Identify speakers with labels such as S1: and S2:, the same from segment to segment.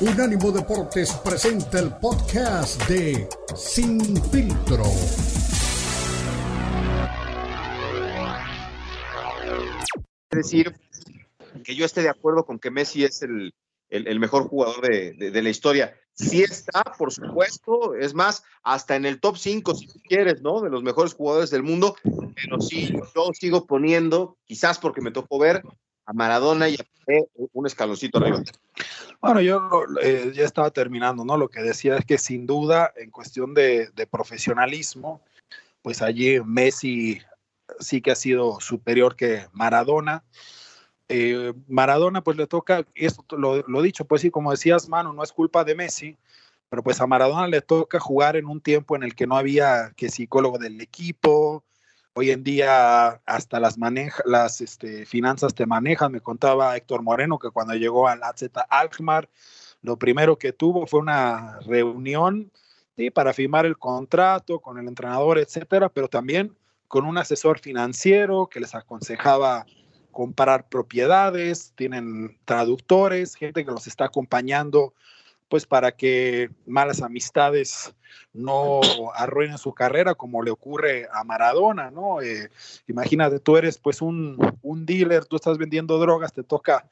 S1: Unánimo Deportes presenta el podcast de Sin Filtro.
S2: Decir, que yo esté de acuerdo con que Messi es el, mejor jugador de, la historia. Sí está, por supuesto, es más, hasta en el top 5, si quieres, ¿no? De los mejores jugadores del mundo, pero sí, yo sigo poniendo, quizás porque me tocó ver a Maradona y a un escaloncito arriba.
S3: Bueno, yo eh, ya estaba terminando, ¿no? Lo que decía es que sin duda, en cuestión de, profesionalismo, pues allí Messi sí que ha sido superior que Maradona. Eh, Maradona, pues le toca, esto lo, lo dicho, pues sí, como decías, mano, no es culpa de Messi, pero pues a Maradona le toca jugar en un tiempo en el que no había que psicólogo del equipo, Hoy en día hasta las, maneja, las este, finanzas te manejan. Me contaba Héctor Moreno que cuando llegó al AZ Alkmaar, lo primero que tuvo fue una reunión para firmar el contrato con el entrenador, etcétera, pero también con un asesor financiero que les aconsejaba comprar propiedades, tienen traductores, gente que los está acompañando pues para que malas amistades no arruinen su carrera como le ocurre a Maradona, ¿no? Eh, imagínate, tú eres pues un, un, dealer, tú estás vendiendo drogas, te toca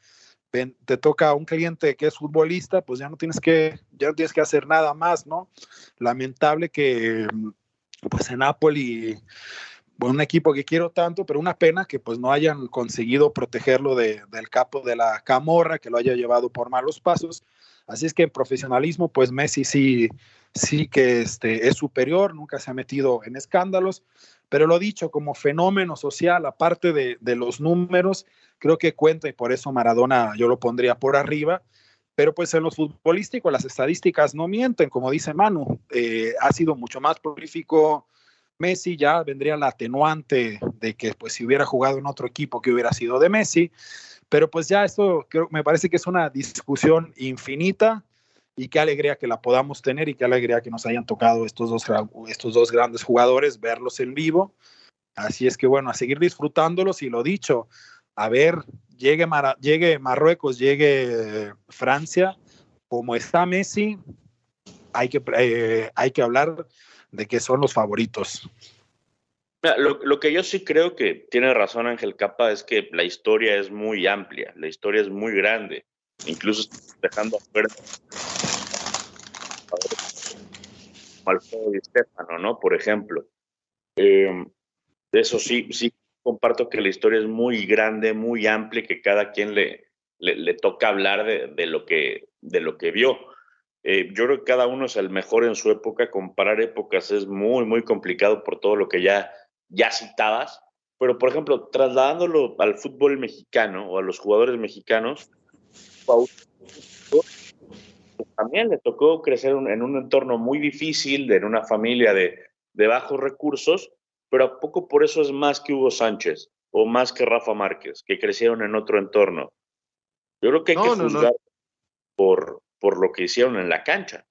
S3: te toca un cliente que es futbolista, pues ya no tienes que ya no tienes que hacer nada más, ¿no? Lamentable que pues en Napoli un equipo que quiero tanto, pero una pena que pues no hayan conseguido protegerlo de, del capo de la camorra, que lo haya llevado por malos pasos. Así es que en profesionalismo, pues Messi sí, sí que este, es superior, nunca se ha metido en escándalos, pero lo dicho, como fenómeno social, aparte de, de los números, creo que cuenta y por eso Maradona yo lo pondría por arriba. Pero pues en los futbolísticos las estadísticas no mienten, como dice Manu, eh, ha sido mucho más prolífico Messi, ya vendría la atenuante de que pues si hubiera jugado en otro equipo que hubiera sido de Messi, pero pues ya esto creo, me parece que es una discusión infinita y qué alegría que la podamos tener y qué alegría que nos hayan tocado estos dos, estos dos grandes jugadores, verlos en vivo. Así es que bueno, a seguir disfrutándolos y lo dicho, a ver, llegue, llegue Marruecos, llegue Francia, como está Messi, hay que, eh, hay que hablar de que son los favoritos.
S4: Lo, que yo sí creo que tiene razón Ángel Capa es que la historia es muy amplia, la historia es muy grande, incluso dejando afuera Alfredo y Estefano, ¿no? Por ejemplo. Eh, eso sí, sí comparto que la historia es muy grande, muy amplia, que cada quien le, le, toca hablar de, lo que, de lo que vio. Eh, yo creo que cada uno es el mejor en su época. Comparar épocas es muy, muy complicado por todo lo que ya ya citadas, pero por ejemplo, trasladándolo al fútbol mexicano o a los jugadores mexicanos, también le tocó crecer en un entorno muy difícil, en una familia de, bajos recursos, pero a poco por eso es más que Hugo Sánchez o más que Rafa Márquez, que crecieron en otro entorno. Yo creo que hay que juzgar Por, por lo que hicieron en la cancha.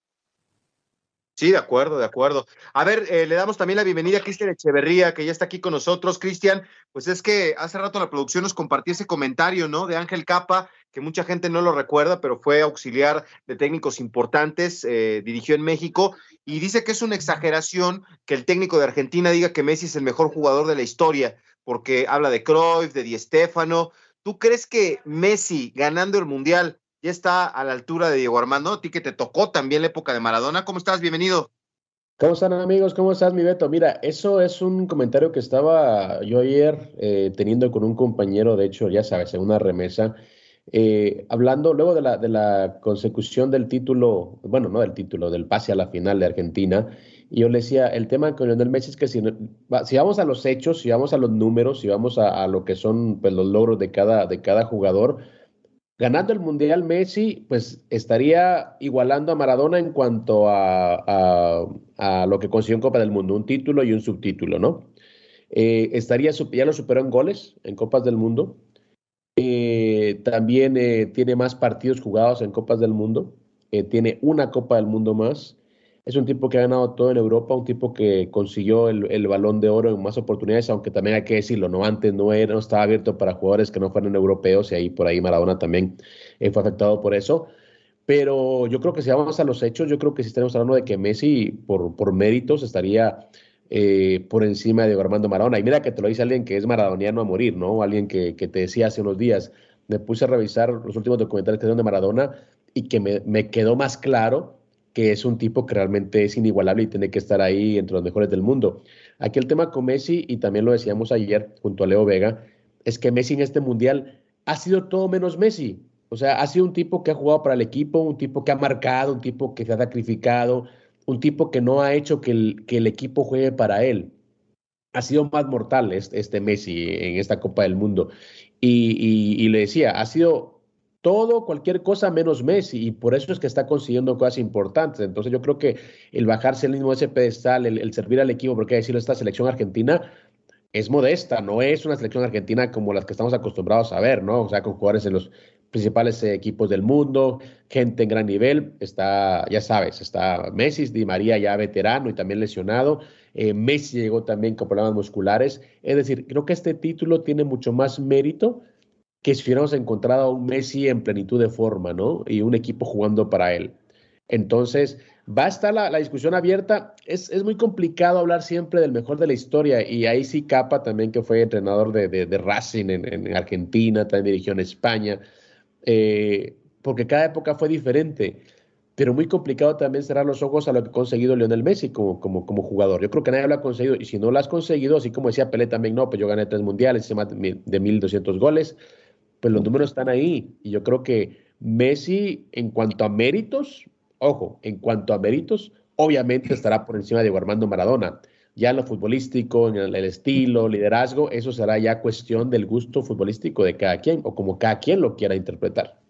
S2: Sí, de acuerdo, de acuerdo. A ver, eh, le damos también la bienvenida a Cristian Echeverría, que ya está aquí con nosotros. Cristian, pues es que hace rato la producción nos compartió ese comentario, ¿no? De Ángel Capa, que mucha gente no lo recuerda, pero fue auxiliar de técnicos importantes, eh, dirigió en México, y dice que es una exageración que el técnico de Argentina diga que Messi es el mejor jugador de la historia, porque habla de Cruyff, de Di Stéfano. ¿Tú crees que Messi ganando el Mundial ya está a la altura de Diego Armando, a ti que te tocó también la época de Maradona. ¿Cómo estás? Bienvenido.
S5: ¿Cómo están amigos? ¿Cómo estás, mi Beto? Mira, eso es un comentario que estaba yo ayer eh, teniendo con un compañero, de hecho, ya sabes, en una remesa, eh, hablando luego de la, consecución del título, bueno, no del título, del pase a la final de Argentina, y yo le decía, el tema con Lionel Messi es que si, si vamos a los hechos, si vamos a los números, si vamos a, lo que son pues, los logros de cada, de cada jugador, ganando el Mundial Messi, pues estaría igualando a Maradona en cuanto a, lo que consiguió en Copa del Mundo, un título y un subtítulo, ¿no? Eh, estaría, ya lo superó en goles en Copas del Mundo. Eh, también eh, tiene más partidos jugados en Copas del Mundo. tiene una Copa del Mundo más. Es un tipo que ha ganado todo en Europa, un tipo que consiguió el, balón de oro en más oportunidades, aunque también hay que decirlo, no antes no, era, no estaba abierto para jugadores que no fueran europeos y ahí por ahí Maradona también eh, fue afectado por eso. Pero yo creo que si vamos a los hechos, yo creo que si estamos hablando de que Messi, por, por méritos, estaría eh, por encima de Armando Maradona. Y mira que te lo dice alguien que es maradoniano a morir, ¿no? Alguien que, que te decía hace unos días, me puse a revisar los últimos documentales que dieron de Maradona y que me, me quedó más claro que es un tipo que realmente es inigualable y tiene que estar ahí entre los mejores del mundo. Aquí el tema con Messi, y también lo decíamos ayer junto a Leo Vega, es que Messi en este mundial ha sido todo menos Messi. O sea, ha sido un tipo que ha jugado para el equipo, un tipo que ha marcado, un tipo que se ha sacrificado, un tipo que no ha hecho que el, equipo juegue para él. Ha sido más mortal este, este Messi en esta Copa del Mundo. Y, y le decía, ha sido todo, cualquier cosa menos Messi, y por eso es que está consiguiendo cosas importantes. Entonces yo creo que el bajarse el mismo ese pedestal, el, servir al equipo, porque hay que decirlo, esta selección argentina es modesta, no es una selección argentina como las que estamos acostumbrados a ver, ¿no? O sea, con jugadores en los principales equipos del mundo, gente en gran nivel, está, ya sabes, está Messi, Di María ya veterano y también lesionado, eh, Messi llegó también con problemas musculares, es decir, creo que este título tiene mucho más mérito que si hubiéramos encontrado a un Messi en plenitud de forma, ¿no? Y un equipo jugando para él. Entonces, va a estar la, discusión abierta. Es, es, muy complicado hablar siempre del mejor de la historia. Y ahí sí Capa también, que fue entrenador de, de, Racing en, en, Argentina, también dirigió en España, eh, porque cada época fue diferente. Pero muy complicado también cerrar los ojos a lo que ha conseguido Lionel Messi como, como, como jugador. Yo creo que nadie lo ha conseguido. Y si no lo has conseguido, así como decía Pelé también, no, pues yo gané tres mundiales, más de 1.200 goles pues los números están ahí. Y yo creo que Messi, en cuanto a méritos, ojo, en cuanto a méritos, obviamente estará por encima de Armando Maradona. Ya en lo futbolístico, en el, estilo, liderazgo, eso será ya cuestión del gusto futbolístico de cada quien o como cada quien lo quiera interpretar.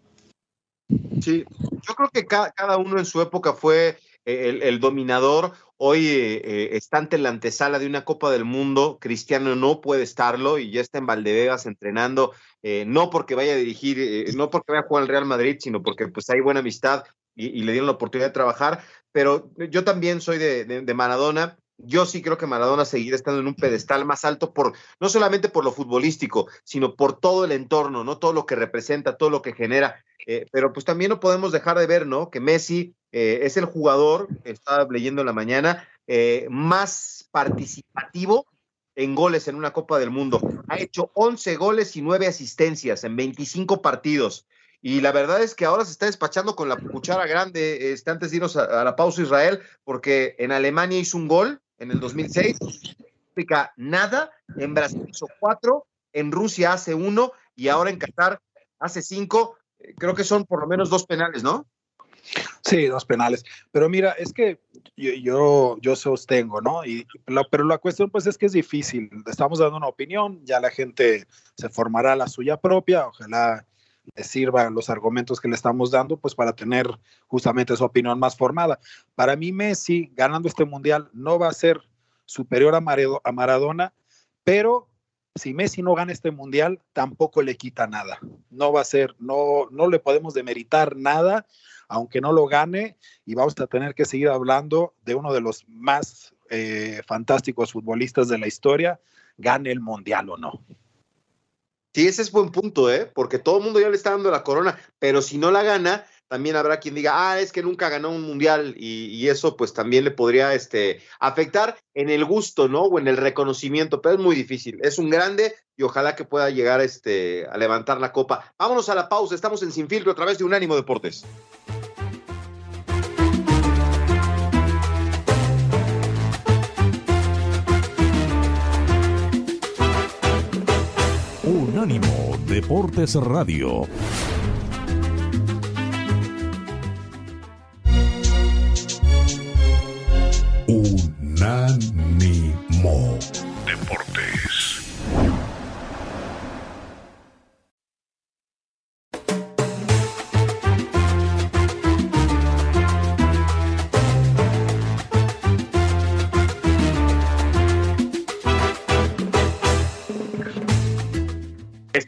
S2: Sí, yo creo que cada, cada uno en su época fue el, el dominador Hoy eh, eh, está ante la antesala de una Copa del Mundo. Cristiano no puede estarlo y ya está en Valdebebas entrenando, eh, no porque vaya a dirigir, no porque vaya a jugar al Real Madrid, sino porque pues hay buena amistad y, le dieron la oportunidad de trabajar. Pero yo también soy de, de Maradona yo sí creo que Maradona seguirá estando en un pedestal más alto por no solamente por lo futbolístico, sino por todo el entorno, no todo lo que representa, todo lo que genera. Eh, pero pues también no podemos dejar de ver, ¿no? Que Messi eh, es el jugador, estaba leyendo en la mañana, eh, más participativo en goles en una Copa del Mundo. Ha hecho 11 goles y 9 asistencias en 25 partidos. Y la verdad es que ahora se está despachando con la cuchara grande, este, antes de irnos a, la pausa Israel, porque en Alemania hizo un gol en el 2006, África nada, en Brasil hizo cuatro, en Rusia hace uno y ahora en Qatar hace cinco. Eh, creo que son por lo menos dos penales, ¿no?
S3: Sí, dos penales. Pero mira, es que yo, yo, yo sostengo, ¿no? Y, pero la cuestión pues es que es difícil. Estamos dando una opinión, ya la gente se formará la suya propia, ojalá le sirvan los argumentos que le estamos dando, pues para tener justamente su opinión más formada. Para mí, Messi ganando este mundial no va a ser superior a, a Maradona, pero si Messi no gana este mundial, tampoco le quita nada. No va a ser, no, no le podemos demeritar nada, aunque no lo gane, y vamos a tener que seguir hablando de uno de los más eh, fantásticos futbolistas de la historia, gane el mundial o no.
S2: Sí, ese es buen punto, ¿eh? Porque todo el mundo ya le está dando la corona, pero si no la gana, también habrá quien diga, ah, es que nunca ganó un mundial y, eso pues también le podría este, afectar en el gusto, ¿no? O en el reconocimiento, pero es muy difícil. Es un grande y ojalá que pueda llegar este, a levantar la copa. Vámonos a la pausa, estamos en Sin Filtro a través de Unánimo Deportes.
S1: Deportes Radio.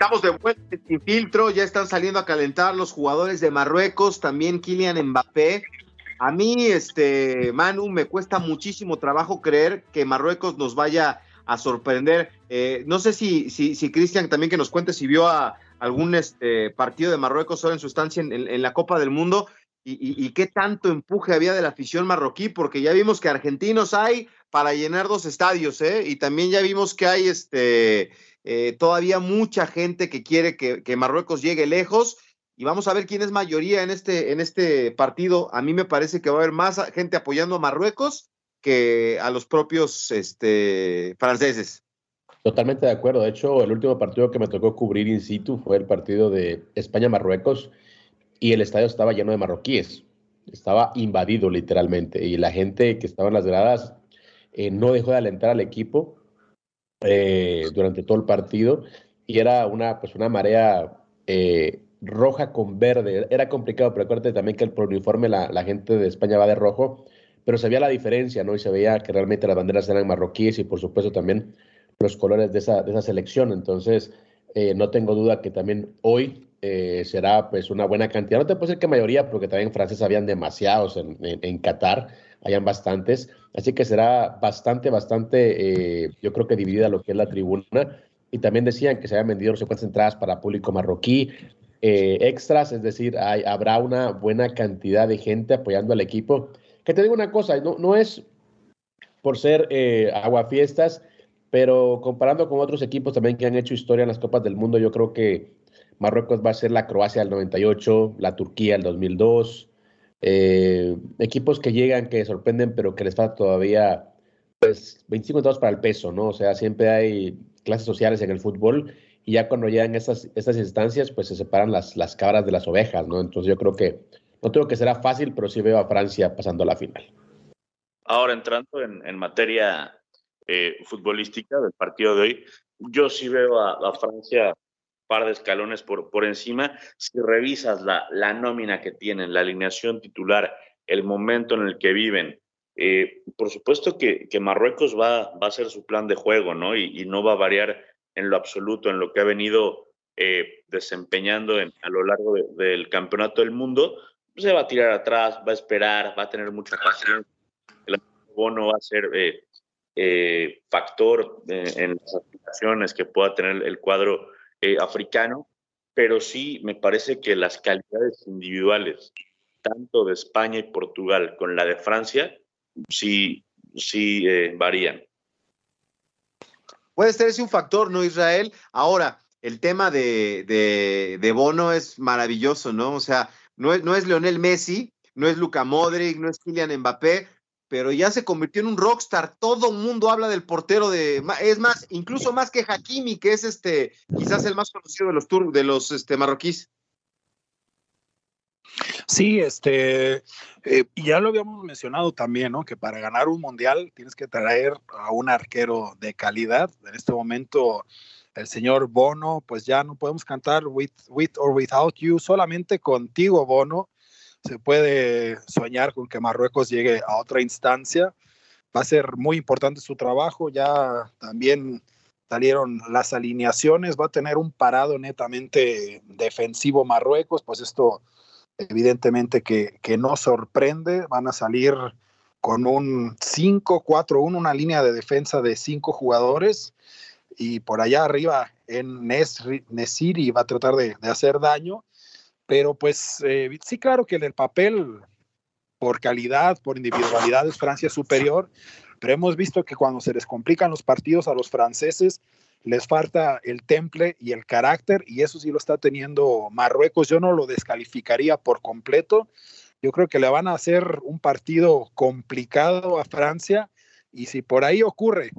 S2: Estamos de vuelta sin filtro, ya están saliendo a calentar los jugadores de Marruecos, también Kylian Mbappé. A mí, este, Manu, me cuesta muchísimo trabajo creer que Marruecos nos vaya a sorprender. Eh, no sé si, si, si Cristian también que nos cuente si vio a algún este, partido de Marruecos ahora en su estancia en, en, la Copa del Mundo. y, qué tanto empuje había de la afición marroquí, porque ya vimos que argentinos hay para llenar dos estadios, ¿eh? Y también ya vimos que hay este, eh, todavía mucha gente que quiere que, Marruecos llegue lejos. Y vamos a ver quién es mayoría en este, en este partido. A mí me parece que va a haber más gente apoyando a Marruecos que a los propios este, franceses.
S5: Totalmente de acuerdo. De hecho, el último partido que me tocó cubrir in situ fue el partido de España-Marruecos y el estadio estaba lleno de marroquíes. Estaba invadido literalmente y la gente que estaba en las gradas eh, no dejó de alentar al equipo eh, durante todo el partido y era una, pues una marea eh, roja con verde. Era complicado, pero acuérdate también que el, uniforme la, gente de España va de rojo, pero se veía la diferencia, ¿no? Y se veía que realmente las banderas eran marroquíes y por supuesto también los colores de esa, de esa selección. Entonces, eh, no tengo duda que también hoy eh, será pues una buena cantidad. No te puedo decir que mayoría, porque también franceses habían demasiados en, en, Qatar, hayan bastantes. Así que será bastante, bastante, eh, yo creo que dividida lo que es la tribuna. Y también decían que se habían vendido no sé cuántas entradas para público marroquí, extras, es decir, hay, habrá una buena cantidad de gente apoyando al equipo. Que te digo una cosa, no, no es por ser aguafiestas, pero comparando con otros equipos también que han hecho historia en las Copas del Mundo, yo creo que Marruecos va a ser la Croacia del 98, la Turquía del 2002, eh, equipos que llegan, que sorprenden, pero que les falta todavía pues 25 centavos para el peso, ¿no? O sea, siempre hay clases sociales en el fútbol y ya cuando llegan estas, estas instancias, pues se separan las, las cabras de las ovejas, ¿no? Entonces yo creo que no tengo que será fácil, pero sí veo a Francia pasando a la final.
S4: Ahora entrando en, en materia eh, futbolística del partido de hoy, yo sí veo a, Francia par de escalones por, por encima. Si revisas la, la nómina que tienen, la alineación titular, el momento en el que viven, eh, por supuesto que, que, Marruecos va, va a ser su plan de juego, ¿no? Y, no va a variar en lo absoluto en lo que ha venido eh, desempeñando a lo largo del campeonato del mundo. Se va a tirar atrás, va a esperar, va a tener mucha paciencia. El bono va a ser eh, factor en las aplicaciones que pueda tener el cuadro eh, africano, pero sí me parece que las calidades individuales, tanto de España y Portugal con la de Francia, sí, sí varían.
S2: Puede ser ese un factor, ¿no, Israel? Ahora, el tema de, de, de Bono es maravilloso, ¿no? O sea, no es, no es Leonel Messi, no es Luca Modric, no es Kylian Mbappé, pero ya se convirtió en un rockstar. Todo mundo habla del portero de, es más, incluso más que Hakimi, que es este, quizás el más conocido de los de los este, marroquíes.
S3: Sí, este, eh, ya lo habíamos mencionado también, ¿no? Que para ganar un mundial tienes que traer a un arquero de calidad. En este momento, el señor Bono, pues ya no podemos cantar with, with or without you, solamente contigo, Bono se puede soñar con que Marruecos llegue a otra instancia. Va a ser muy importante su trabajo. Ya también salieron las alineaciones. Va a tener un parado netamente defensivo Marruecos. Pues esto evidentemente que, que no sorprende. Van a salir con un 5-4-1, una línea de defensa de cinco jugadores. Y por allá arriba en Nesiri va a tratar de, de hacer daño pero pues eh, sí, claro que en el papel, por calidad, por individualidad, es Francia superior, pero hemos visto que cuando se les complican los partidos a los franceses, les falta el temple y el carácter, y eso sí lo está teniendo Marruecos. Yo no lo descalificaría por completo. Yo creo que le van a hacer un partido complicado a Francia, y si por ahí ocurre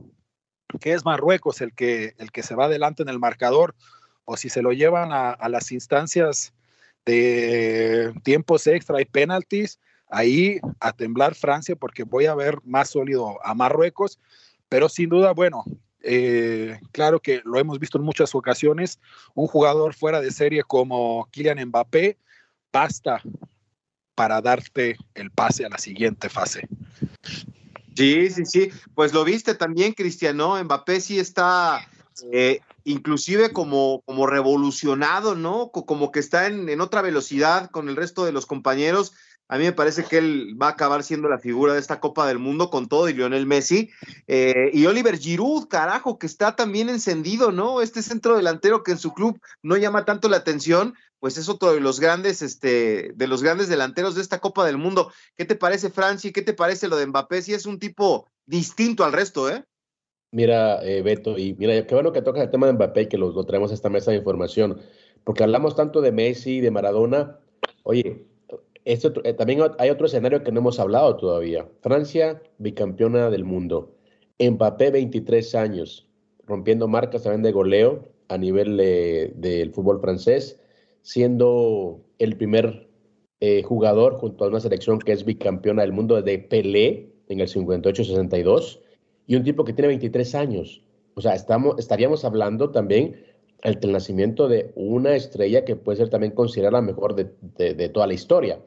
S3: que es Marruecos el que, el que se va adelante en el marcador, o si se lo llevan a, a las instancias de tiempos extra y penaltis, ahí a temblar Francia porque voy a ver más sólido a Marruecos, pero sin duda, bueno, eh, claro que lo hemos visto en muchas ocasiones, un jugador fuera de serie como Kylian Mbappé basta para darte el pase a la siguiente fase.
S2: Sí, sí, sí, pues lo viste también, Cristiano, Mbappé sí está eh, inclusive como, como revolucionado, ¿no? Como que está en, otra velocidad con el resto de los compañeros. A mí me parece que él va a acabar siendo la figura de esta Copa del Mundo con todo y Lionel Messi. Eh, y Oliver Giroud, carajo, que está también encendido, ¿no? Este centro delantero que en su club no llama tanto la atención, pues es otro de los grandes, este, de los grandes delanteros de esta Copa del Mundo. ¿Qué te parece, Franci? ¿Qué te parece lo de Mbappé? Si es un tipo distinto al resto, ¿eh?
S5: Mira, eh, Beto, y mira, qué bueno que tocas el tema de Mbappé y que lo, traemos a esta mesa de información, porque hablamos tanto de Messi y de Maradona. Oye, esto, eh, también hay otro escenario que no hemos hablado todavía. Francia, bicampeona del mundo. Mbappé, 23 años, rompiendo marcas también de goleo a nivel del fútbol francés, siendo el primer eh, jugador junto a una selección que es bicampeona del mundo de Pelé en el 58-62 y un tipo que tiene 23 años. O sea, estamos, estaríamos hablando también del nacimiento de una estrella que puede ser también considerada la mejor de, toda la historia.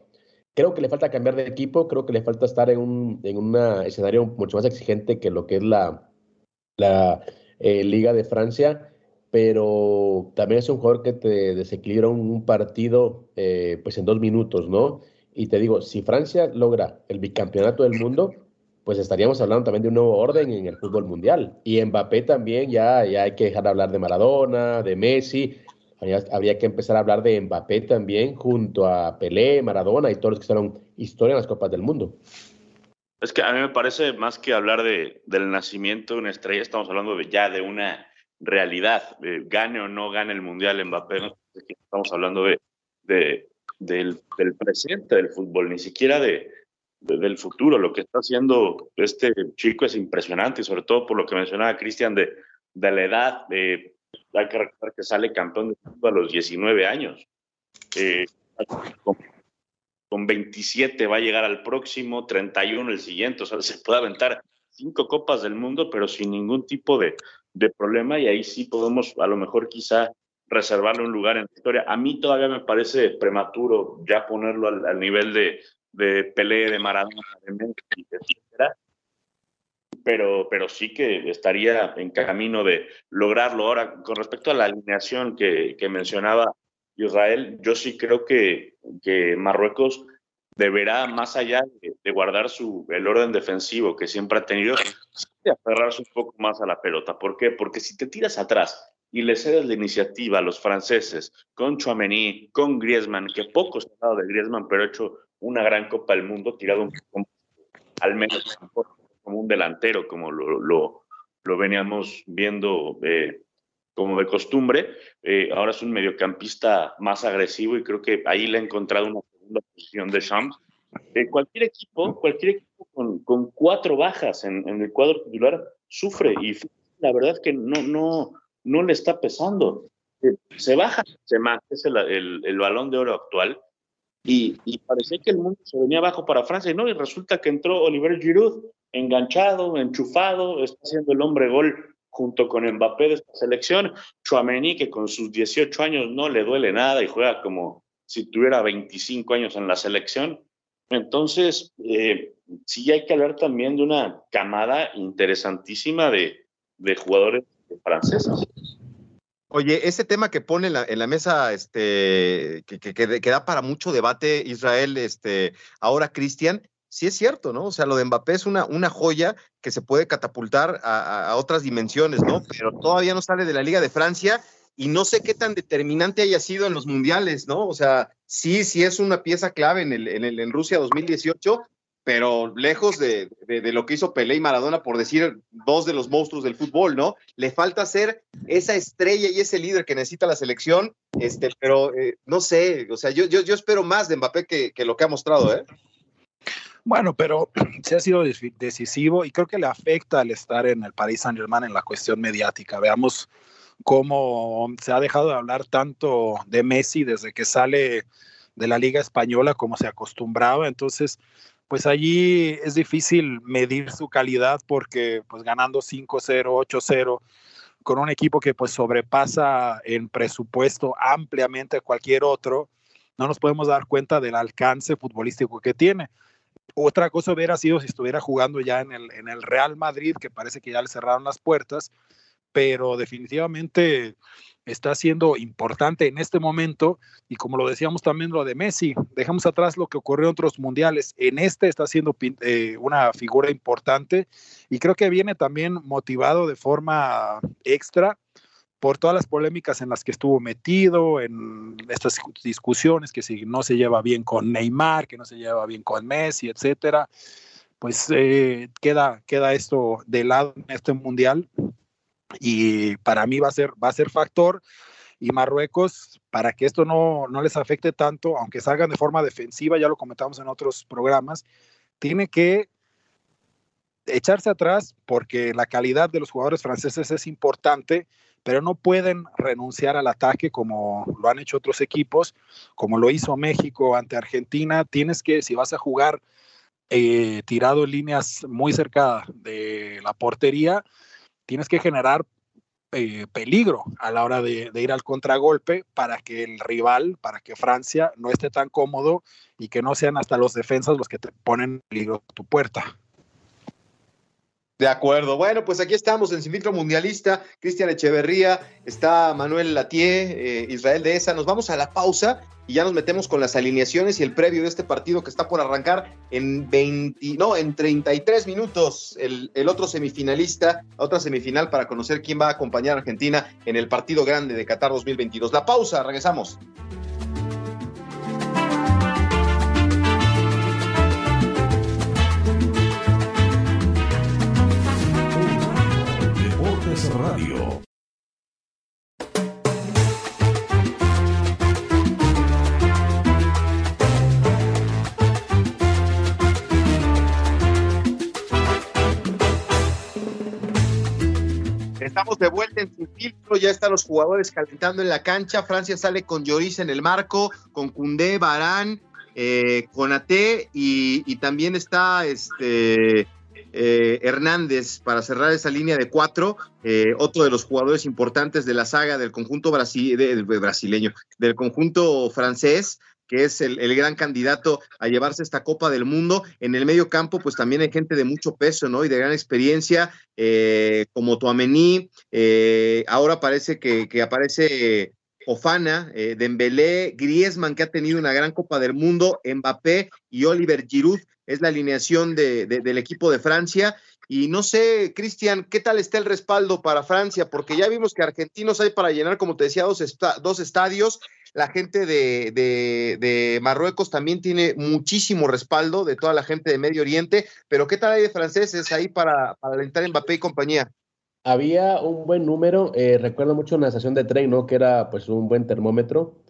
S5: Creo que le falta cambiar de equipo, creo que le falta estar en un en escenario mucho más exigente que lo que es la, la eh, Liga de Francia, pero también es un jugador que te desequilibra un, partido eh, pues en dos minutos, ¿no? Y te digo, si Francia logra el bicampeonato del mundo, pues estaríamos hablando también de un nuevo orden en el fútbol mundial. Y Mbappé también, ya, ya hay que dejar de hablar de Maradona, de Messi, habría, que empezar a hablar de Mbappé también junto a Pelé, Maradona y todos los que son historia en las Copas del Mundo.
S4: Es que a mí me parece más que hablar de, del nacimiento de una estrella, estamos hablando de ya de una realidad, gane o no gane el Mundial Mbappé, estamos hablando de, de del, del presente del fútbol, ni siquiera de, del futuro. Lo que está haciendo este chico es impresionante, sobre todo por lo que mencionaba Cristian de, de la edad. De, hay que recordar que sale campeón de fútbol a los 19 años. Eh, con, 27 va a llegar al próximo, 31 el siguiente. O sea, se puede aventar cinco copas del mundo, pero sin ningún tipo de, de problema. Y ahí sí podemos, a lo mejor, quizá reservarle un lugar en la historia. A mí todavía me parece prematuro ya ponerlo al nivel de, de Pelé, de Maradona, etcétera. Pero, pero sí que estaría en camino de lograrlo. Ahora, con respecto a la alineación que, que mencionaba Israel, yo sí creo que, que Marruecos deberá, más allá de, guardar su, el orden defensivo que siempre ha tenido, aferrarse un poco más a la pelota. ¿Por qué? Porque si te tiras atrás y le cedes la iniciativa a los franceses con Chouameni, con Griezmann, que poco se ha dado de Griezmann, pero ha hecho una gran Copa del Mundo, tirado un, al menos como un delantero, como lo, lo, lo veníamos viendo eh, como de costumbre. Eh, ahora es un mediocampista más agresivo y creo que ahí le ha encontrado una segunda posición de Champs. Eh, cualquier equipo, cualquier equipo con, con cuatro bajas en, en, el cuadro titular sufre y la verdad es que no, no, no le está pesando. Se baja, se es el, el, el balón de oro actual y, y, parecía que el mundo se venía abajo para Francia, ¿no? Y resulta que entró Oliver Giroud, enganchado, enchufado, está haciendo el hombre gol junto con Mbappé de esta selección. Chouameni, que con sus 18 años no le duele nada y juega como si tuviera 25 años en la selección. Entonces, eh, sí hay que hablar también de una camada interesantísima de, de jugadores franceses.
S2: Oye, ese tema que pone en la, mesa, este, que, que, que, da para mucho debate, Israel, este, ahora Cristian, sí es cierto, ¿no? O sea, lo de Mbappé es una, una joya que se puede catapultar a, a, otras dimensiones, ¿no? Pero todavía no sale de la Liga de Francia y no sé qué tan determinante haya sido en los mundiales, ¿no? O sea, sí, sí es una pieza clave en, el, en, el, en Rusia 2018, pero lejos de, de, lo que hizo Pelé y Maradona, por decir dos de los monstruos del fútbol, ¿no? Le falta ser esa estrella y ese líder que necesita la selección, este, pero eh, no sé, o sea, yo, yo, yo espero más de Mbappé que, que, lo que ha mostrado, ¿eh?
S3: Bueno, pero se ha sido decisivo y creo que le afecta al estar en el Paris Saint Germain en la cuestión mediática. Veamos cómo se ha dejado de hablar tanto de Messi desde que sale de la Liga Española como se acostumbraba. Entonces, pues allí es difícil medir su calidad porque pues ganando 5-0, 8-0 con un equipo que pues sobrepasa en presupuesto ampliamente cualquier otro, no nos podemos dar cuenta del alcance futbolístico que tiene. Otra cosa hubiera sido si estuviera jugando ya en el, en el Real Madrid, que parece que ya le cerraron las puertas, pero definitivamente está siendo importante en este momento y como lo decíamos también lo de Messi, dejamos atrás lo que ocurrió en otros mundiales, en este está siendo eh, una figura importante y creo que viene también motivado de forma extra por todas las polémicas en las que estuvo metido, en estas discusiones, que si no se lleva bien con Neymar, que no se lleva bien con Messi, etcétera, pues eh, queda, queda esto de lado en este mundial y para mí va a ser, va a ser factor y Marruecos, para que esto no, no les afecte tanto, aunque salgan de forma defensiva, ya lo comentamos en otros programas, tiene que echarse atrás porque la calidad de los jugadores franceses es importante pero no pueden renunciar al ataque como lo han hecho otros equipos, como lo hizo México ante Argentina. Tienes que, si vas a jugar eh, tirado en líneas muy cerca de la portería, tienes que generar eh, peligro a la hora de, ir al contragolpe para que el rival, para que Francia no esté tan cómodo y que no sean hasta los defensas los que te ponen en peligro tu puerta.
S2: De acuerdo. Bueno, pues aquí estamos en Sin Mundialista. Cristian Echeverría, está Manuel Latier, eh, Israel de esa. Nos vamos a la pausa y ya nos metemos con las alineaciones y el previo de este partido que está por arrancar en 20, no, en 33 minutos. El, el otro semifinalista, otra semifinal para conocer quién va a acompañar a Argentina en el partido grande de Qatar 2022. La pausa, regresamos.
S1: Radio.
S2: Estamos de vuelta en sin filtro, ya están los jugadores calentando en la cancha. Francia sale con Lloris en el marco, con Cundé, Barán, eh, con Ate y, y, también está este eh, Hernández para cerrar esa línea de cuatro, eh, otro de los jugadores importantes de la saga del conjunto brasileño, del conjunto francés, que es el, gran candidato a llevarse esta Copa del Mundo. En el medio campo, pues también hay gente de mucho peso, ¿no? Y de gran experiencia, eh, como Tuamení, ahora parece que, aparece Ofana, Dembélé, Griezmann, que ha tenido una gran Copa del Mundo, Mbappé y Oliver Giroud es la alineación de, del equipo de Francia. Y no sé, Cristian, ¿qué tal está el respaldo para Francia? Porque ya vimos que argentinos hay para llenar, como te decía, dos, estadios. La gente de, de, Marruecos también tiene muchísimo respaldo de toda la gente de Medio Oriente. Pero ¿qué tal hay de franceses ahí para, para alentar Mbappé y compañía?
S5: Había un buen número, eh, recuerdo mucho una estación de tren, ¿no? Que era pues un buen termómetro.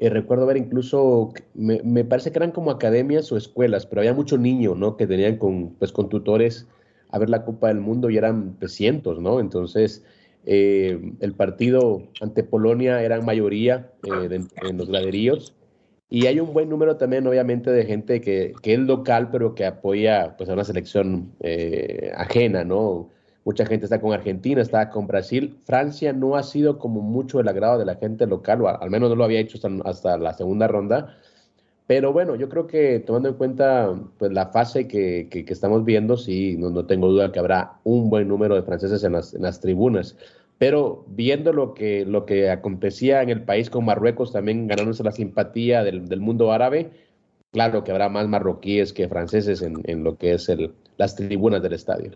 S5: Eh, recuerdo ver incluso, me, parece que eran como academias o escuelas, pero había mucho niño, ¿no? Que tenían con, pues, con tutores a ver la Copa del Mundo y eran pues, cientos, ¿no? Entonces, eh, el partido ante Polonia eran mayoría eh, en los graderíos y hay un buen número también, obviamente, de gente que, que es local, pero que apoya pues, a una selección ajena, ¿no? Mucha gente está con Argentina, está con Brasil. Francia no ha sido como mucho el agrado de la gente local, o al menos no lo había hecho hasta, la segunda ronda. Pero bueno, yo creo que tomando en cuenta pues, la fase que, estamos viendo, sí, no, tengo duda que habrá un buen número de franceses en las, tribunas. Pero viendo lo que, acontecía en el país con Marruecos, también ganándose la simpatía del, mundo árabe, claro que habrá más marroquíes que franceses en, lo que es las tribunas del estadio.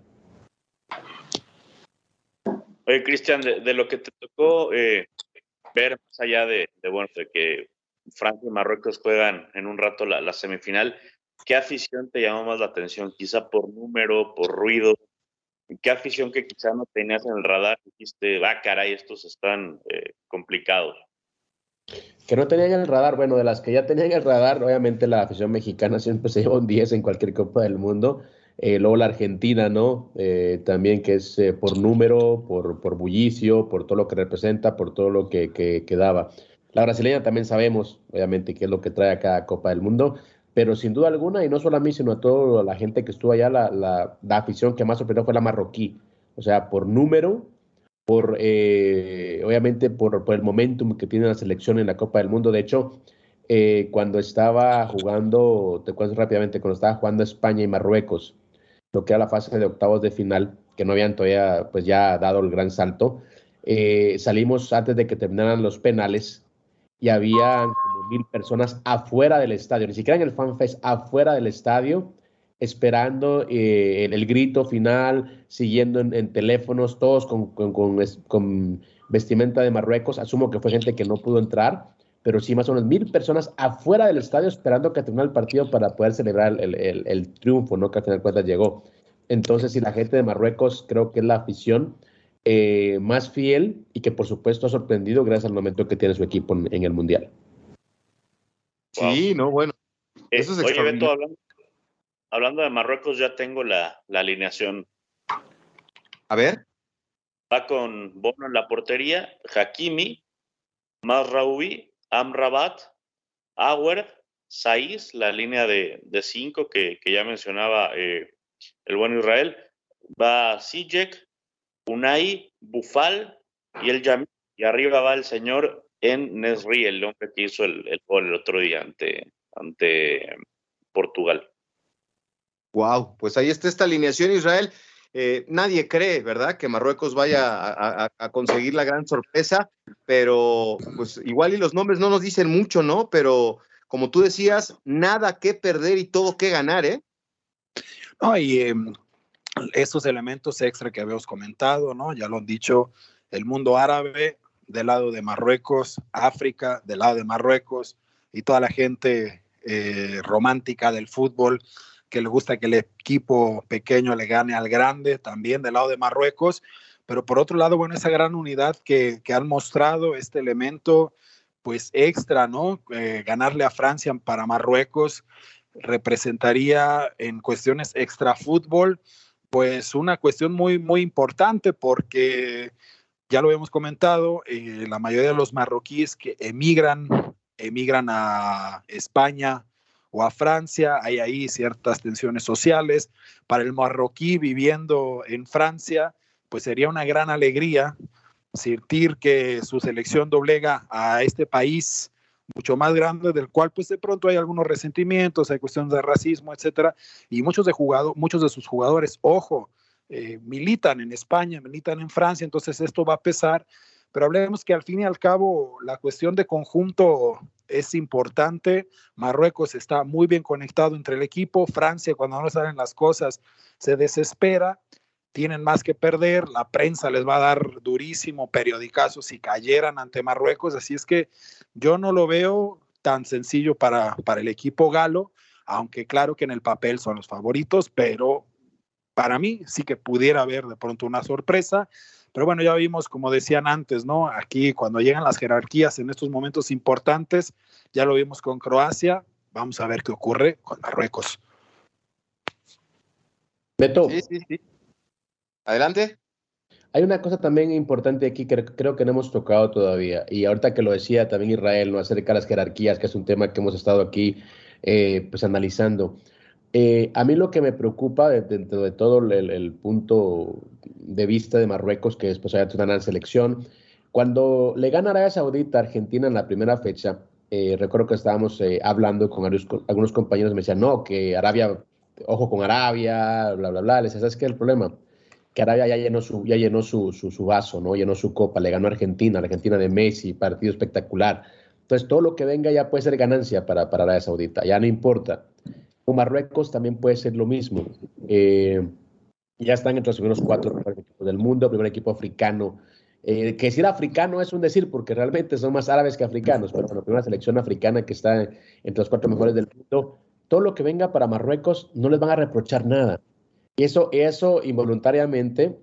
S4: Oye, Cristian, de, lo que te tocó eh, ver más allá de, bueno, de que Francia y Marruecos juegan en un rato la, semifinal, ¿qué afición te llamó más la atención? Quizá por número, por ruido. ¿Qué afición que quizá no tenías en el radar? Dijiste, ah, caray, estos están eh, complicados.
S5: Que no tenían el radar, bueno, de las que ya tenían el radar, obviamente la afición mexicana siempre se lleva un 10 en cualquier Copa del Mundo. Eh, luego la Argentina, ¿no? Eh, también que es eh, por número, por, por bullicio, por todo lo que representa, por todo lo que, que, daba. La brasileña también sabemos, obviamente, qué es lo que trae a cada Copa del Mundo, pero sin duda alguna, y no solo a mí, sino a toda la gente que estuvo allá, la, la, la afición que más sorprendió fue la marroquí. O sea, por número, por obviamente por, por, el momentum que tiene la selección en la Copa del Mundo. De hecho, cuando estaba jugando, te cuento rápidamente, cuando estaba jugando España y Marruecos, lo que era la fase de octavos de final, que no habían todavía pues ya dado el gran salto. Eh, salimos antes de que terminaran los penales y había como mil personas afuera del estadio, ni siquiera en el FanFest, afuera del estadio, esperando eh, el, grito final, siguiendo en, teléfonos, todos con, con, vestimenta de Marruecos. Asumo que fue gente que no pudo entrar, pero sí más o menos mil personas afuera del estadio esperando que terminara el partido para poder celebrar el, triunfo, ¿no? Que al final de cuentas llegó. Entonces, sí, la gente de Marruecos creo que es la afición eh, más fiel y que por supuesto ha sorprendido gracias al momento que tiene su equipo en, el Mundial.
S2: Sí, no, bueno.
S4: Eh, eso es oye, Beto, hablando, hablando de Marruecos, ya tengo la, alineación.
S2: A ver.
S4: Va con Bono en la portería, Hakimi, Mazraoui, Amrabat, Auer, Saiz, la línea de, cinco que, ya mencionaba eh, el buen Israel. Va Sijek, Unai, Bufal y el Yamil. Y arriba va el señor en Nesri, el hombre que hizo el, el gol el otro día ante, ante Portugal.
S2: Wow, pues ahí está esta alineación, Israel. Eh, nadie cree, ¿verdad?, que Marruecos vaya a, conseguir la gran sorpresa, pero pues igual y los nombres no nos dicen mucho, ¿no? Pero como tú decías, nada que perder y todo que ganar, ¿eh?
S3: No, y em, esos elementos extra que habíamos comentado, ¿no? Ya lo han dicho, el mundo árabe del lado de Marruecos, África del lado de Marruecos y toda la gente eh, romántica del fútbol que le gusta que el equipo pequeño le gane al grande, también del lado de Marruecos, pero por otro lado, bueno, esa gran unidad que, han mostrado, este elemento, pues extra, ¿no? Eh, ganarle a Francia para Marruecos representaría en cuestiones extra fútbol, pues una cuestión muy, muy importante porque ya lo hemos comentado, eh, la mayoría de los marroquíes que emigran, emigran a España, o a Francia, hay ahí ciertas tensiones sociales. Para el marroquí viviendo en Francia, pues sería una gran alegría sentir que su selección doblega a este país mucho más grande del cual pues de pronto hay algunos resentimientos, hay cuestiones de racismo, etcétera, y muchos de jugado, muchos de sus jugadores, ojo, eh, militan en España, militan en Francia, entonces esto va a pesar, pero hablemos que al fin y al cabo la cuestión de conjunto es importante. Marruecos está muy bien conectado entre el equipo. Francia, cuando no salen las cosas, se desespera. Tienen más que perder. La prensa les va a dar durísimo periodicazo si cayeran ante Marruecos. Así es que yo no lo veo tan sencillo para, para el equipo galo, aunque claro que en el papel son los favoritos, pero para mí sí que pudiera haber de pronto una sorpresa. Pero bueno, ya vimos, como decían antes, ¿no? Aquí cuando llegan las jerarquías en estos momentos importantes, ya lo vimos con Croacia, vamos a ver qué ocurre con Marruecos.
S5: Beto.
S2: Sí, sí, sí. Adelante.
S5: Hay una cosa también importante aquí que creo que no hemos tocado todavía, y ahorita que lo decía también Israel, no acerca de las jerarquías, que es un tema que hemos estado aquí eh, pues analizando. Eh, a mí lo que me preocupa dentro de todo el, punto de vista de Marruecos, que después haya una gran selección, cuando le gana Arabia Saudita a Argentina en la primera fecha, eh, recuerdo que estábamos eh, hablando con algunos, compañeros, me decían, no, que Arabia, ojo con Arabia, bla, bla, bla. Les ¿sabes qué es el problema? Que Arabia ya llenó, su, ya llenó su, su, vaso, ¿no? Llenó su copa, le ganó a Argentina, Argentina de Messi, partido espectacular. Entonces, todo lo que venga ya puede ser ganancia para, para Arabia Saudita, ya no importa. Marruecos también puede ser lo mismo. Eh, ya están entre los primeros cuatro equipos del mundo, primer equipo africano. Eh, que decir africano es un decir, porque realmente son más árabes que africanos, pero la primera selección africana que está entre los cuatro mejores del mundo, todo lo que venga para Marruecos no les van a reprochar nada. Y eso, eso involuntariamente,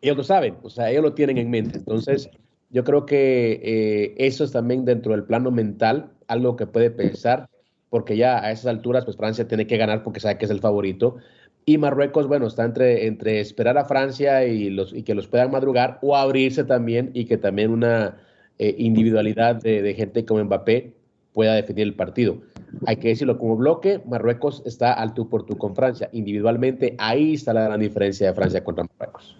S5: ellos lo saben, o sea, ellos lo tienen en mente. Entonces, yo creo que eh, eso es también dentro del plano mental, algo que puede pensar porque ya a esas alturas, pues Francia tiene que ganar porque sabe que es el favorito. Y Marruecos, bueno, está entre, entre esperar a Francia y, los, y que los puedan madrugar o abrirse también y que también una eh, individualidad de, gente como Mbappé pueda definir el partido. Hay que decirlo, como bloque, Marruecos está al tú por tú con Francia. Individualmente, ahí está la gran diferencia de Francia contra Marruecos.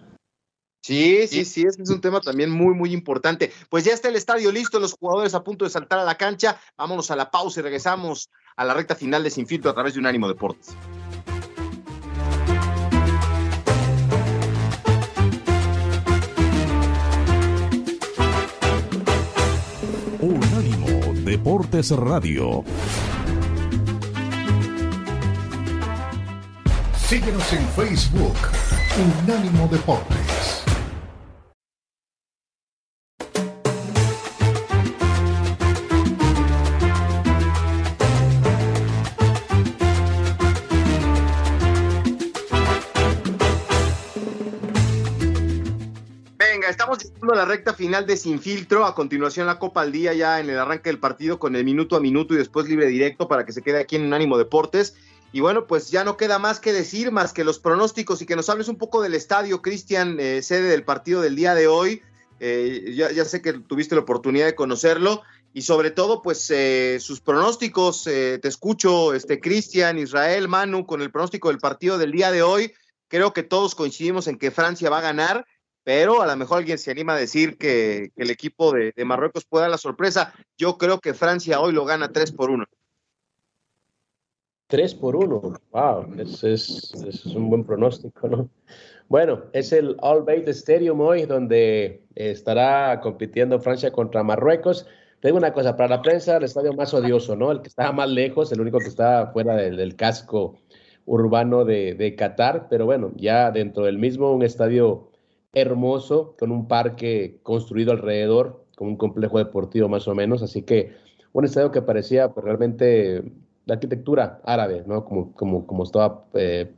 S2: Sí, sí, sí, ese es un tema también muy, muy importante. Pues ya está el estadio listo, los jugadores a punto de saltar a la cancha. Vámonos a la pausa y regresamos a la recta final de Sin Filtro a través de Unánimo Deportes.
S1: Unánimo Deportes Radio. Síguenos en Facebook, Unánimo Deportes.
S2: A la recta final de Sin Filtro. A continuación, la Copa al Día, ya en el arranque del partido, con el minuto a minuto y después libre directo para que se quede aquí en Unánimo Deportes. Y bueno, pues ya no queda más que decir, más que los pronósticos y que nos hables un poco del estadio, Cristian, eh, sede del partido del día de hoy. Eh, ya, sé que tuviste la oportunidad de conocerlo y sobre todo, pues eh, sus pronósticos. te escucho, este Cristian, Israel, Manu, con el pronóstico del partido del día de hoy. Creo que todos coincidimos en que Francia va a ganar, pero a lo mejor alguien se anima a decir que, el equipo de, Marruecos pueda dar la sorpresa. Yo creo que Francia hoy lo gana 3 por 1.
S5: 3 por 1. Wow, ese es, un buen pronóstico, ¿no? Bueno, es el All Bay Stadium hoy donde estará compitiendo Francia contra Marruecos. Te digo una cosa, para la prensa el estadio más odioso, ¿no? El que está más lejos, el único que está fuera del, del casco urbano de, de, Qatar, pero bueno, ya dentro del mismo un estadio hermoso, con un parque construido alrededor, con un complejo deportivo más o menos, así que un estadio que parecía pues, realmente la arquitectura árabe, ¿no? Como, como, como estaba eh,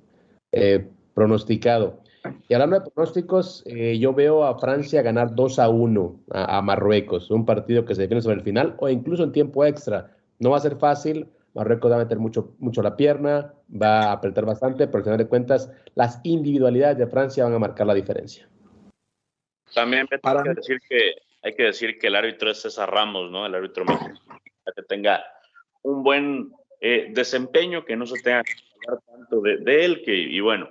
S5: eh, pronosticado. Y hablando de pronósticos, eh, yo veo a Francia ganar 2 a 1 a, a, Marruecos, un partido que se define sobre el final o incluso en tiempo extra. No va a ser fácil, Marruecos va a meter mucho, mucho la pierna, va a apretar bastante, pero al final de cuentas las individualidades de Francia van a marcar la diferencia.
S4: También hay que decir que, hay que, decir que el árbitro es César Ramos, ¿no? El árbitro mexicano, que tenga un buen eh, desempeño, que no se tenga que hablar tanto de, de, él, que, y bueno,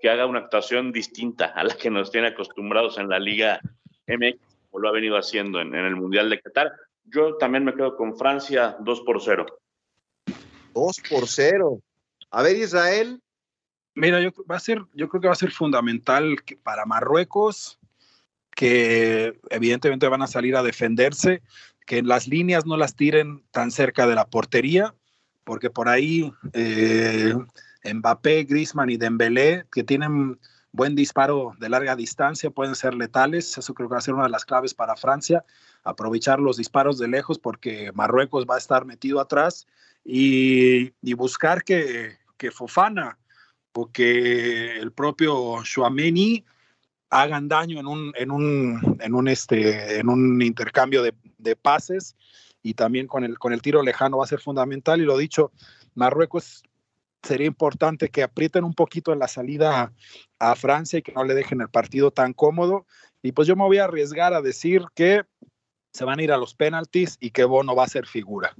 S4: que haga una actuación distinta a la que nos tiene acostumbrados en la Liga MX, como lo ha venido haciendo en, en el Mundial de Qatar. Yo también me quedo con Francia 2 por 0.
S2: 2 por 0. A ver, Israel.
S3: Mira, yo, va a ser, yo creo que va a ser fundamental que para Marruecos, que evidentemente van a salir a defenderse, que las líneas no las tiren tan cerca de la portería, porque por ahí eh, Mbappé, Griezmann y Dembélé, que tienen buen disparo de larga distancia, pueden ser letales. Eso creo que va a ser una de las claves para Francia, aprovechar los disparos de lejos porque Marruecos va a estar metido atrás y, y buscar que, que, Fofana o que el propio Chouameni hagan daño en un, en un, en un, este, en un intercambio de, pases y también con el, con el tiro lejano va a ser fundamental. Y lo dicho, Marruecos sería importante que aprieten un poquito en la salida a, a, Francia y que no le dejen el partido tan cómodo. Y pues yo me voy a arriesgar a decir que se van a ir a los penaltis y que Bono va a ser figura.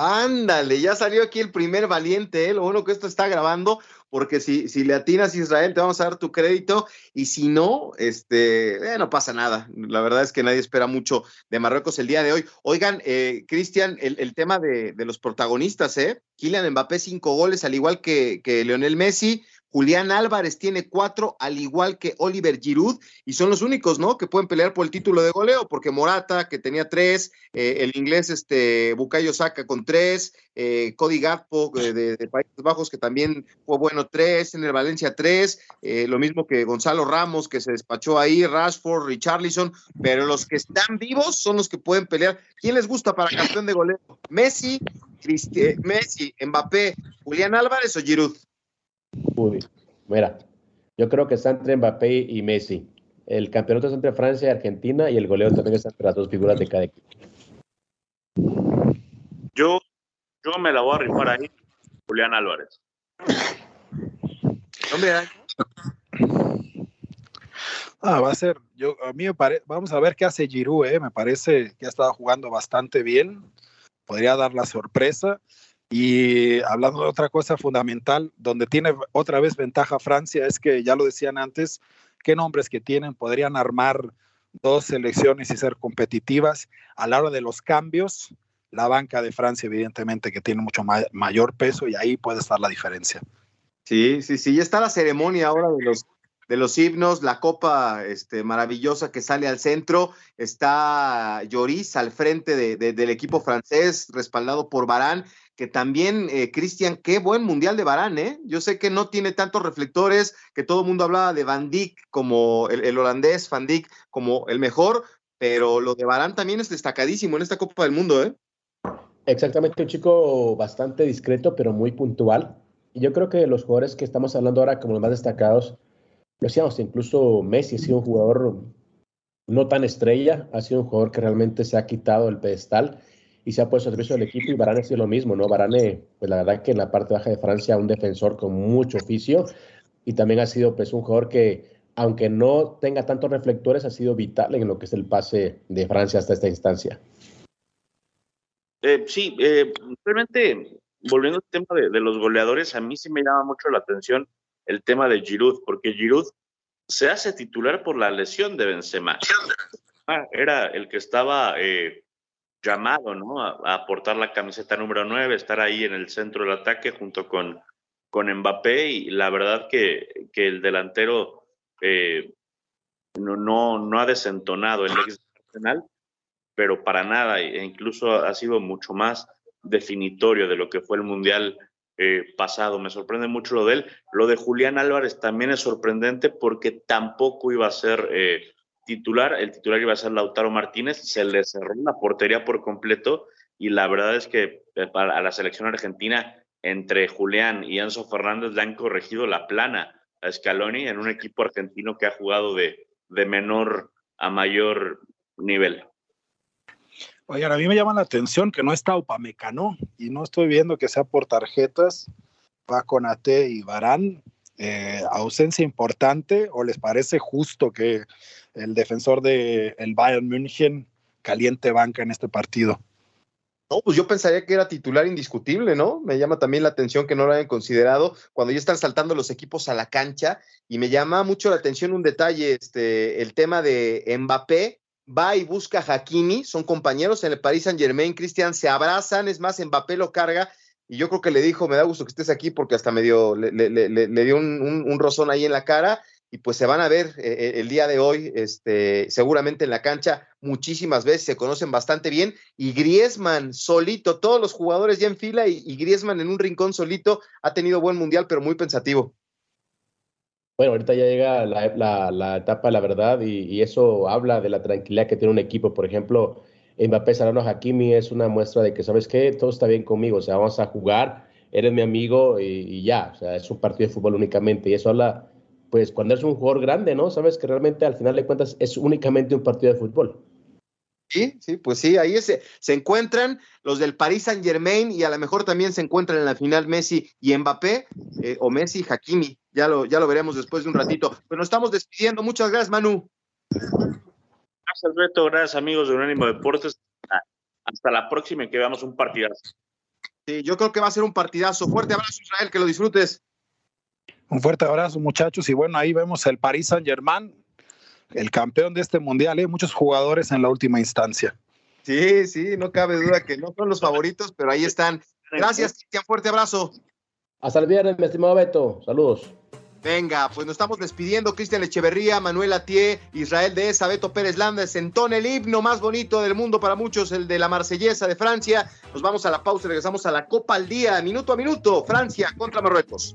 S2: Ándale, ya salió aquí el primer valiente, ¿eh? lo bueno que esto está grabando, porque si, si le atinas a Israel te vamos a dar tu crédito, y si no, este, eh, no pasa nada. La verdad es que nadie espera mucho de Marruecos el día de hoy. Oigan, eh, Cristian, el, el, tema de, de, los protagonistas, ¿eh? Kylian Mbappé, cinco goles, al igual que, que Leonel Messi, Julián Álvarez tiene cuatro, al igual que Oliver Giroud, y son los únicos, ¿no? Que pueden pelear por el título de goleo, porque Morata, que tenía tres, eh, el inglés este, Bukayo Saka con tres, eh, Cody Gakpo de, de, de, Países Bajos, que también fue bueno tres, en el Valencia tres, eh, lo mismo que Gonzalo Ramos, que se despachó ahí, Rashford, Richarlison, pero los que están vivos son los que pueden pelear. ¿Quién les gusta para campeón de goleo? ¿Messi, Messi, Mbappé, Julián Álvarez o Giroud?
S5: Uy, mira, yo creo que está entre Mbappé y Messi. El campeonato es entre Francia y Argentina y el goleo también está entre las dos figuras de cada equipo.
S4: Yo, yo me la voy a rifar ahí, Julián Álvarez.
S2: Hombre,
S3: ah, va a ser, yo, a mí me parece, vamos a ver qué hace Giroud, eh, me parece que ha estado jugando bastante bien, podría dar la sorpresa. Y hablando de otra cosa fundamental, donde tiene otra vez ventaja Francia, es que ya lo decían antes, qué nombres que tienen podrían armar dos selecciones y ser competitivas. A la hora de los cambios, la banca de Francia, evidentemente, que tiene mucho ma mayor peso y ahí puede estar la diferencia.
S2: Sí, sí, sí, ya está la ceremonia ahora de los de los himnos, la copa este, maravillosa que sale al centro, está Lloris al frente de, de, del equipo francés, respaldado por Barán, que también, eh, Cristian, qué buen mundial de Barán, ¿eh? Yo sé que no tiene tantos reflectores, que todo el mundo hablaba de Van Dijk como el, holandés, Van Dijk como el mejor, pero lo de Barán también es destacadísimo en esta Copa del Mundo, ¿eh?
S5: Exactamente, un chico bastante discreto, pero muy puntual. Y yo creo que los jugadores que estamos hablando ahora como los más destacados, lo decíamos, incluso Messi ha sido un jugador no tan estrella, ha sido un jugador que realmente se ha quitado el pedestal y se ha puesto al servicio del equipo y Varane ha sido lo mismo, ¿no? Varane, pues la verdad que en la parte baja de Francia un defensor con mucho oficio y también ha sido pues un jugador que aunque no tenga tantos reflectores ha sido vital en lo que es el pase de Francia hasta esta instancia.
S4: Eh, sí, eh, realmente volviendo al tema de, los goleadores, a mí sí me llama mucho la atención el tema de Giroud, porque Giroud se hace titular por la lesión de Benzema. Ah, era el que estaba eh, llamado, ¿no? A, aportar la camiseta número 9, estar ahí en el centro del ataque junto con, con Mbappé y la verdad que, que el delantero eh, no, no, no, ha desentonado el ex pero para nada, e incluso ha sido mucho más definitorio de lo que fue el Mundial eh, pasado. Me sorprende mucho lo de él. Lo de Julián Álvarez también es sorprendente porque tampoco iba a ser eh, titular, el titular iba a ser Lautaro Martínez, se le cerró la portería por completo y la verdad es que eh, para la selección argentina, entre Julián y Enzo Fernández le han corregido la plana a Scaloni en un equipo argentino que ha jugado de, de menor a mayor nivel.
S3: Oigan, a mí me llama la atención que no está Upamecano y no estoy viendo que sea por tarjetas, va con AT y Barán. Eh, ausencia importante o les parece justo que el defensor del el Bayern München caliente banca en este partido?
S2: No, pues yo pensaría que era titular indiscutible, ¿no? Me llama también la atención que no lo hayan considerado cuando ya están saltando los equipos a la cancha y me llama mucho la atención un detalle, este, el tema de Mbappé, va y busca a Hakimi, son compañeros en el Paris Saint Germain, Cristian, se abrazan, es más, Mbappé lo carga y yo creo que le dijo, me da gusto que estés aquí porque hasta me dio, le, le, dio un, un, un, rozón ahí en la cara y pues se van a ver eh, eh, el día de hoy, este, seguramente en la cancha muchísimas veces, se conocen bastante bien y Griezmann solito, todos los jugadores ya en fila y, y Griezmann en un rincón solito ha tenido buen mundial, pero muy pensativo.
S5: Bueno, ahorita ya llega la, la, la etapa la verdad y, y, eso habla de la tranquilidad que tiene un equipo. Por ejemplo, Mbappé Sarano Hakimi es una muestra de que, ¿sabes qué? Todo está bien conmigo, o sea, vamos a jugar, eres mi amigo y, y ya, o sea, es un partido de fútbol únicamente y eso habla pues cuando es un jugador grande, ¿no? Sabes que realmente al final de cuentas es únicamente un partido de fútbol.
S2: Sí, sí, pues sí, ahí se, se encuentran los del Paris Saint Germain y a lo mejor también se encuentran en la final Messi y Mbappé, eh, o Messi y Hakimi, ya lo, ya lo veremos después de un ratito. Pero nos estamos despidiendo, muchas gracias Manu.
S4: Gracias Beto, gracias amigos de Unánimo Deportes, hasta la próxima y que veamos un partidazo.
S2: Sí, yo creo que va a ser un partidazo. Fuerte abrazo Israel, que lo disfrutes.
S3: Un fuerte abrazo, muchachos. Y bueno, ahí vemos el Paris Saint-Germain, el campeón de este mundial, ¿eh? muchos jugadores en la última instancia.
S2: Sí, sí, no cabe duda que no son los favoritos, pero ahí están. Gracias, Cristian. Fuerte abrazo.
S5: Hasta el viernes, mi estimado Beto. Saludos.
S2: Venga, pues nos estamos despidiendo. Cristian Echeverría, Manuel Atié, Israel de Esa, Beto Pérez Landa, sentón el himno más bonito del mundo para muchos, el de la Marsellesa de Francia. Nos vamos a la pausa y regresamos a la Copa al Día, minuto a minuto. Francia contra Marruecos.